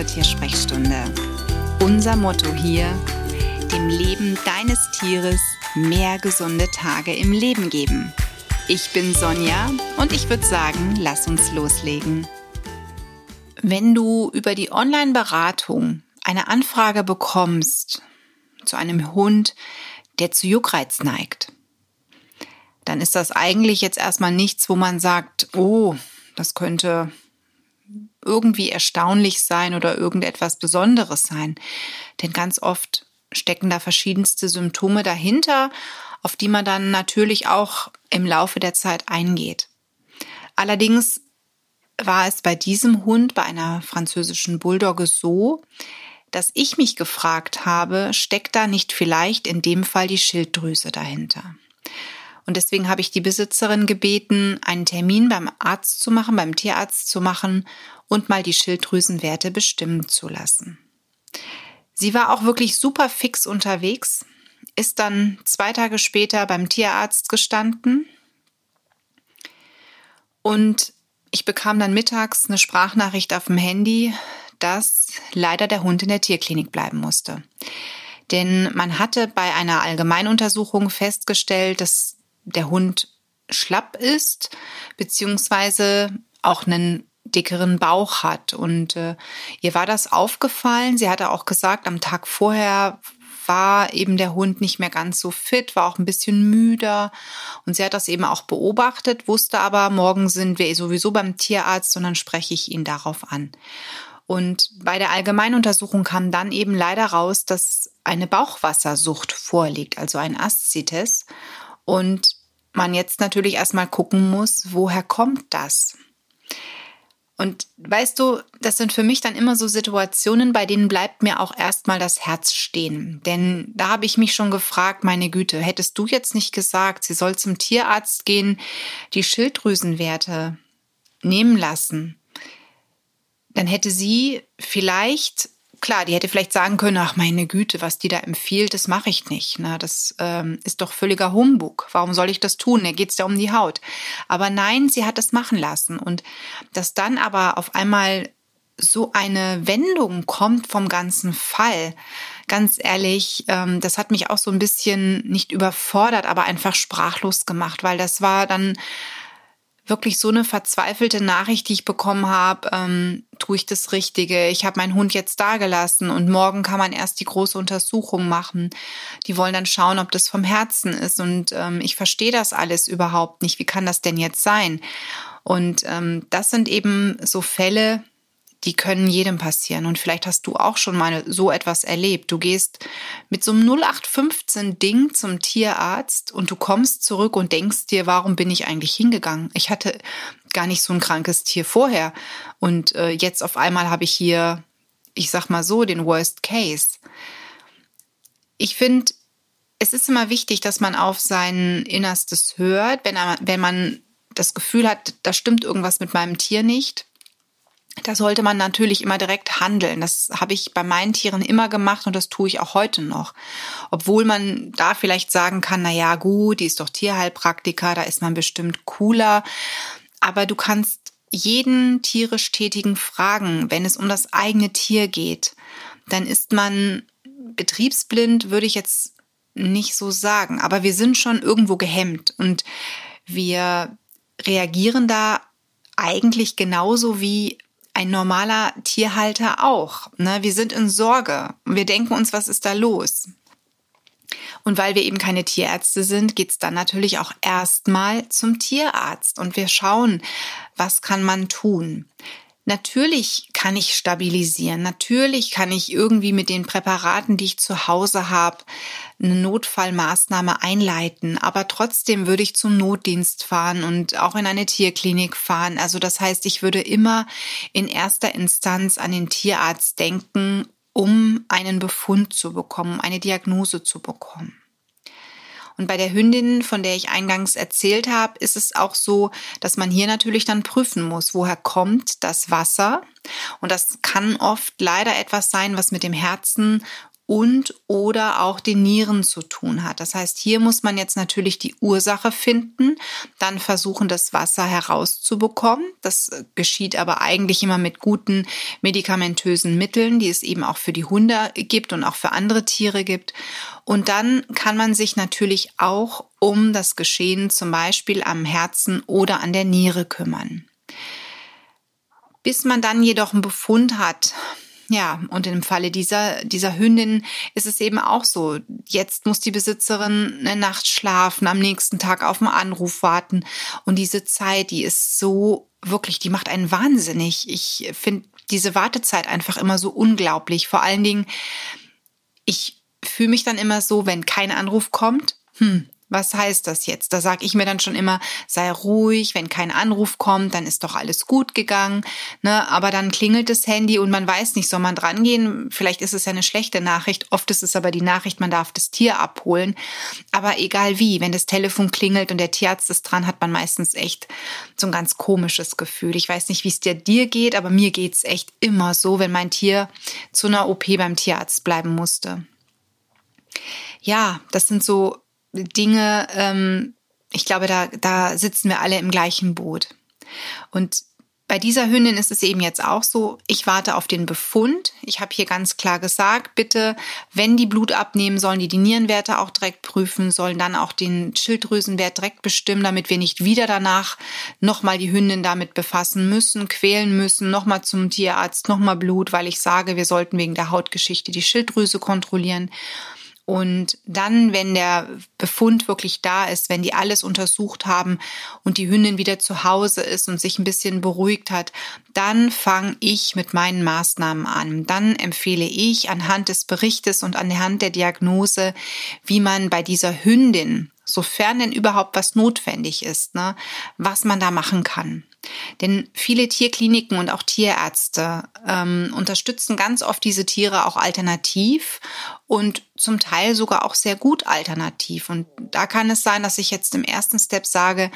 zur Tiersprechstunde. Unser Motto hier, dem Leben deines Tieres mehr gesunde Tage im Leben geben. Ich bin Sonja und ich würde sagen, lass uns loslegen. Wenn du über die Online-Beratung eine Anfrage bekommst zu einem Hund, der zu Juckreiz neigt, dann ist das eigentlich jetzt erstmal nichts, wo man sagt, oh, das könnte irgendwie erstaunlich sein oder irgendetwas Besonderes sein. Denn ganz oft stecken da verschiedenste Symptome dahinter, auf die man dann natürlich auch im Laufe der Zeit eingeht. Allerdings war es bei diesem Hund, bei einer französischen Bulldogge so, dass ich mich gefragt habe, steckt da nicht vielleicht in dem Fall die Schilddrüse dahinter? Und deswegen habe ich die Besitzerin gebeten, einen Termin beim Arzt zu machen, beim Tierarzt zu machen und mal die Schilddrüsenwerte bestimmen zu lassen. Sie war auch wirklich super fix unterwegs, ist dann zwei Tage später beim Tierarzt gestanden und ich bekam dann mittags eine Sprachnachricht auf dem Handy, dass leider der Hund in der Tierklinik bleiben musste. Denn man hatte bei einer Allgemeinuntersuchung festgestellt, dass der Hund schlapp ist, beziehungsweise auch einen dickeren Bauch hat. Und äh, ihr war das aufgefallen. Sie hatte auch gesagt, am Tag vorher war eben der Hund nicht mehr ganz so fit, war auch ein bisschen müder. Und sie hat das eben auch beobachtet, wusste aber, morgen sind wir sowieso beim Tierarzt und dann spreche ich ihn darauf an. Und bei der Allgemeinuntersuchung kam dann eben leider raus, dass eine Bauchwassersucht vorliegt, also ein Aszites. Und man jetzt natürlich erstmal gucken muss, woher kommt das? Und weißt du, das sind für mich dann immer so Situationen, bei denen bleibt mir auch erstmal das Herz stehen. Denn da habe ich mich schon gefragt, meine Güte, hättest du jetzt nicht gesagt, sie soll zum Tierarzt gehen, die Schilddrüsenwerte nehmen lassen, dann hätte sie vielleicht klar, die hätte vielleicht sagen können, ach meine Güte, was die da empfiehlt, das mache ich nicht. Na, das ähm, ist doch völliger Humbug. Warum soll ich das tun? Da geht's ja um die Haut. Aber nein, sie hat das machen lassen. Und dass dann aber auf einmal so eine Wendung kommt vom ganzen Fall, ganz ehrlich, ähm, das hat mich auch so ein bisschen nicht überfordert, aber einfach sprachlos gemacht, weil das war dann wirklich so eine verzweifelte Nachricht, die ich bekommen habe, ähm, tue ich das Richtige? Ich habe meinen Hund jetzt dagelassen und morgen kann man erst die große Untersuchung machen. Die wollen dann schauen, ob das vom Herzen ist und ähm, ich verstehe das alles überhaupt nicht. Wie kann das denn jetzt sein? Und ähm, das sind eben so Fälle, die können jedem passieren. Und vielleicht hast du auch schon mal so etwas erlebt. Du gehst mit so einem 0815-Ding zum Tierarzt und du kommst zurück und denkst dir, warum bin ich eigentlich hingegangen? Ich hatte gar nicht so ein krankes Tier vorher. Und äh, jetzt auf einmal habe ich hier, ich sag mal so, den Worst Case. Ich finde, es ist immer wichtig, dass man auf sein Innerstes hört, wenn, wenn man das Gefühl hat, da stimmt irgendwas mit meinem Tier nicht da sollte man natürlich immer direkt handeln. Das habe ich bei meinen Tieren immer gemacht und das tue ich auch heute noch. Obwohl man da vielleicht sagen kann, na ja, gut, die ist doch Tierheilpraktiker, da ist man bestimmt cooler. Aber du kannst jeden tierisch Tätigen fragen, wenn es um das eigene Tier geht. Dann ist man betriebsblind, würde ich jetzt nicht so sagen. Aber wir sind schon irgendwo gehemmt und wir reagieren da eigentlich genauso wie ein normaler Tierhalter auch. Ne? Wir sind in Sorge. Wir denken uns, was ist da los? Und weil wir eben keine Tierärzte sind, geht's dann natürlich auch erstmal zum Tierarzt und wir schauen, was kann man tun. Natürlich kann ich stabilisieren. Natürlich kann ich irgendwie mit den Präparaten, die ich zu Hause habe, eine Notfallmaßnahme einleiten. Aber trotzdem würde ich zum Notdienst fahren und auch in eine Tierklinik fahren. Also das heißt, ich würde immer in erster Instanz an den Tierarzt denken, um einen Befund zu bekommen, eine Diagnose zu bekommen. Und bei der Hündin, von der ich eingangs erzählt habe, ist es auch so, dass man hier natürlich dann prüfen muss, woher kommt das Wasser. Und das kann oft leider etwas sein, was mit dem Herzen und oder auch den Nieren zu tun hat. Das heißt, hier muss man jetzt natürlich die Ursache finden, dann versuchen, das Wasser herauszubekommen. Das geschieht aber eigentlich immer mit guten medikamentösen Mitteln, die es eben auch für die Hunde gibt und auch für andere Tiere gibt. Und dann kann man sich natürlich auch um das Geschehen zum Beispiel am Herzen oder an der Niere kümmern. Bis man dann jedoch einen Befund hat, ja, und im Falle dieser, dieser Hündin ist es eben auch so. Jetzt muss die Besitzerin eine Nacht schlafen, am nächsten Tag auf einen Anruf warten. Und diese Zeit, die ist so wirklich, die macht einen wahnsinnig. Ich finde diese Wartezeit einfach immer so unglaublich. Vor allen Dingen, ich fühle mich dann immer so, wenn kein Anruf kommt, hm, was heißt das jetzt? Da sage ich mir dann schon immer, sei ruhig, wenn kein Anruf kommt, dann ist doch alles gut gegangen. Ne? Aber dann klingelt das Handy und man weiß nicht, soll man drangehen? Vielleicht ist es ja eine schlechte Nachricht. Oft ist es aber die Nachricht, man darf das Tier abholen. Aber egal wie, wenn das Telefon klingelt und der Tierarzt ist dran, hat man meistens echt so ein ganz komisches Gefühl. Ich weiß nicht, wie es dir dir geht, aber mir geht's echt immer so, wenn mein Tier zu einer OP beim Tierarzt bleiben musste. Ja, das sind so Dinge, ähm, ich glaube, da, da sitzen wir alle im gleichen Boot. Und bei dieser Hündin ist es eben jetzt auch so, ich warte auf den Befund. Ich habe hier ganz klar gesagt, bitte, wenn die Blut abnehmen, sollen die die Nierenwerte auch direkt prüfen, sollen dann auch den Schilddrüsenwert direkt bestimmen, damit wir nicht wieder danach nochmal die Hündin damit befassen müssen, quälen müssen, nochmal zum Tierarzt, nochmal Blut, weil ich sage, wir sollten wegen der Hautgeschichte die Schilddrüse kontrollieren. Und dann, wenn der Befund wirklich da ist, wenn die alles untersucht haben und die Hündin wieder zu Hause ist und sich ein bisschen beruhigt hat, dann fange ich mit meinen Maßnahmen an. Dann empfehle ich anhand des Berichtes und anhand der Diagnose, wie man bei dieser Hündin, sofern denn überhaupt was notwendig ist, ne, was man da machen kann. Denn viele Tierkliniken und auch Tierärzte ähm, unterstützen ganz oft diese Tiere auch alternativ und zum Teil sogar auch sehr gut alternativ. Und da kann es sein, dass ich jetzt im ersten Step sage,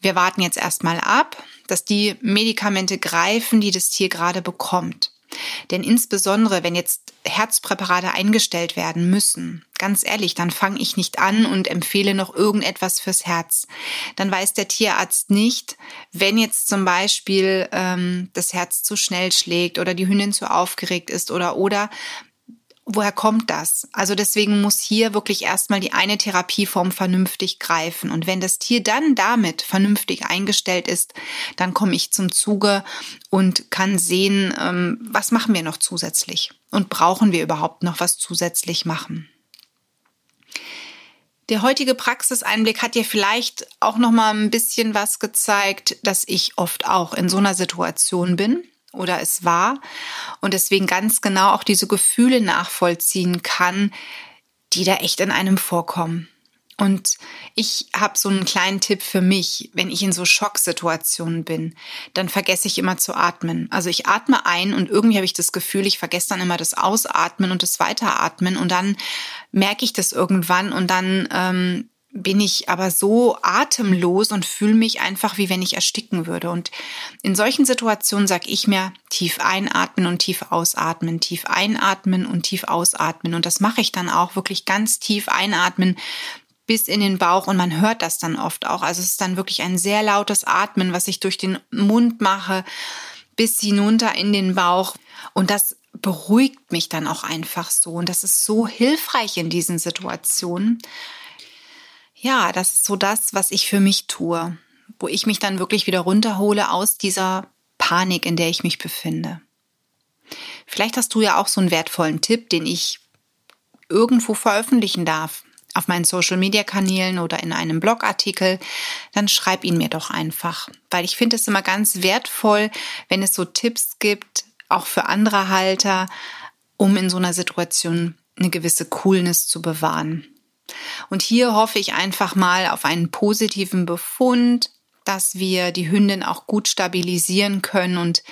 wir warten jetzt erstmal ab, dass die Medikamente greifen, die das Tier gerade bekommt. Denn insbesondere, wenn jetzt Herzpräparate eingestellt werden müssen, ganz ehrlich, dann fange ich nicht an und empfehle noch irgendetwas fürs Herz. Dann weiß der Tierarzt nicht, wenn jetzt zum Beispiel ähm, das Herz zu schnell schlägt oder die Hündin zu aufgeregt ist oder oder woher kommt das? Also deswegen muss hier wirklich erstmal die eine Therapieform vernünftig greifen. Und wenn das Tier dann damit vernünftig eingestellt ist, dann komme ich zum Zuge und kann sehen, ähm, was machen wir noch zusätzlich und brauchen wir überhaupt noch was zusätzlich machen. Der heutige Praxiseinblick hat dir vielleicht auch noch mal ein bisschen was gezeigt, dass ich oft auch in so einer Situation bin oder es war und deswegen ganz genau auch diese Gefühle nachvollziehen kann, die da echt in einem vorkommen. Und ich habe so einen kleinen Tipp für mich, wenn ich in so Schocksituationen bin, dann vergesse ich immer zu atmen. Also ich atme ein und irgendwie habe ich das Gefühl, ich vergesse dann immer das Ausatmen und das Weiteratmen und dann merke ich das irgendwann und dann ähm, bin ich aber so atemlos und fühle mich einfach, wie wenn ich ersticken würde. Und in solchen Situationen sage ich mir, tief einatmen und tief ausatmen, tief einatmen und tief ausatmen. Und das mache ich dann auch wirklich ganz tief einatmen bis in den Bauch und man hört das dann oft auch. Also es ist dann wirklich ein sehr lautes Atmen, was ich durch den Mund mache, bis hinunter in den Bauch. Und das beruhigt mich dann auch einfach so. Und das ist so hilfreich in diesen Situationen ja, das ist so das, was ich für mich tue, wo ich mich dann wirklich wieder runterhole aus dieser Panik, in der ich mich befinde. Vielleicht hast du ja auch so einen wertvollen Tipp, den ich irgendwo veröffentlichen darf, auf meinen Social-Media-Kanälen oder in einem Blogartikel, dann schreib ihn mir doch einfach, weil ich finde es immer ganz wertvoll, wenn es so Tipps gibt, auch für andere Halter, um in so einer Situation eine gewisse Coolness zu bewahren. Und hier hoffe ich einfach mal auf einen positiven Befund, dass wir die Hündin auch gut stabilisieren können. Und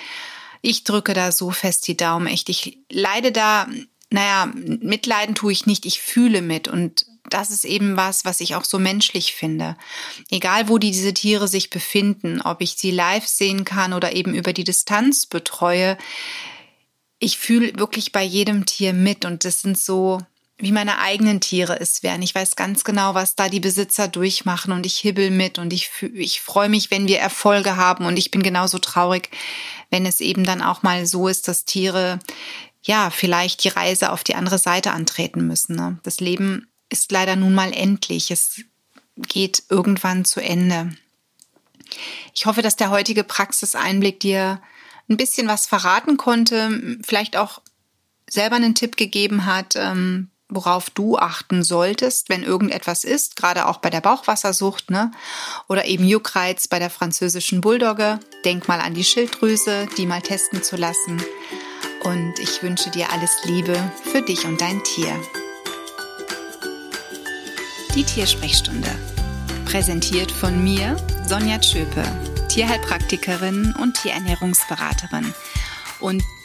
ich drücke da so fest die Daumen. Echt, ich leide da, naja, mitleiden tue ich nicht, ich fühle mit. Und das ist eben was, was ich auch so menschlich finde. Egal, wo diese Tiere sich befinden, ob ich sie live sehen kann oder eben über die Distanz betreue, ich fühle wirklich bei jedem Tier mit und das sind so wie meine eigenen Tiere es wären. Ich weiß ganz genau, was da die Besitzer durchmachen und ich hibbel mit und ich, ich freue mich, wenn wir Erfolge haben und ich bin genauso traurig, wenn es eben dann auch mal so ist, dass Tiere ja vielleicht die Reise auf die andere Seite antreten müssen. Ne? Das Leben ist leider nun mal endlich. Es geht irgendwann zu Ende. Ich hoffe, dass der heutige Praxiseinblick dir ein bisschen was verraten konnte, vielleicht auch selber einen Tipp gegeben hat, ähm, worauf du achten solltest, wenn irgendetwas ist, gerade auch bei der Bauchwassersucht, ne? Oder eben Juckreiz bei der französischen Bulldogge. Denk mal an die Schilddrüse, die mal testen zu lassen. Und ich wünsche dir alles Liebe für dich und dein Tier. Die Tiersprechstunde. Präsentiert von mir, Sonja Tschöpe, Tierheilpraktikerin und Tierernährungsberaterin. Und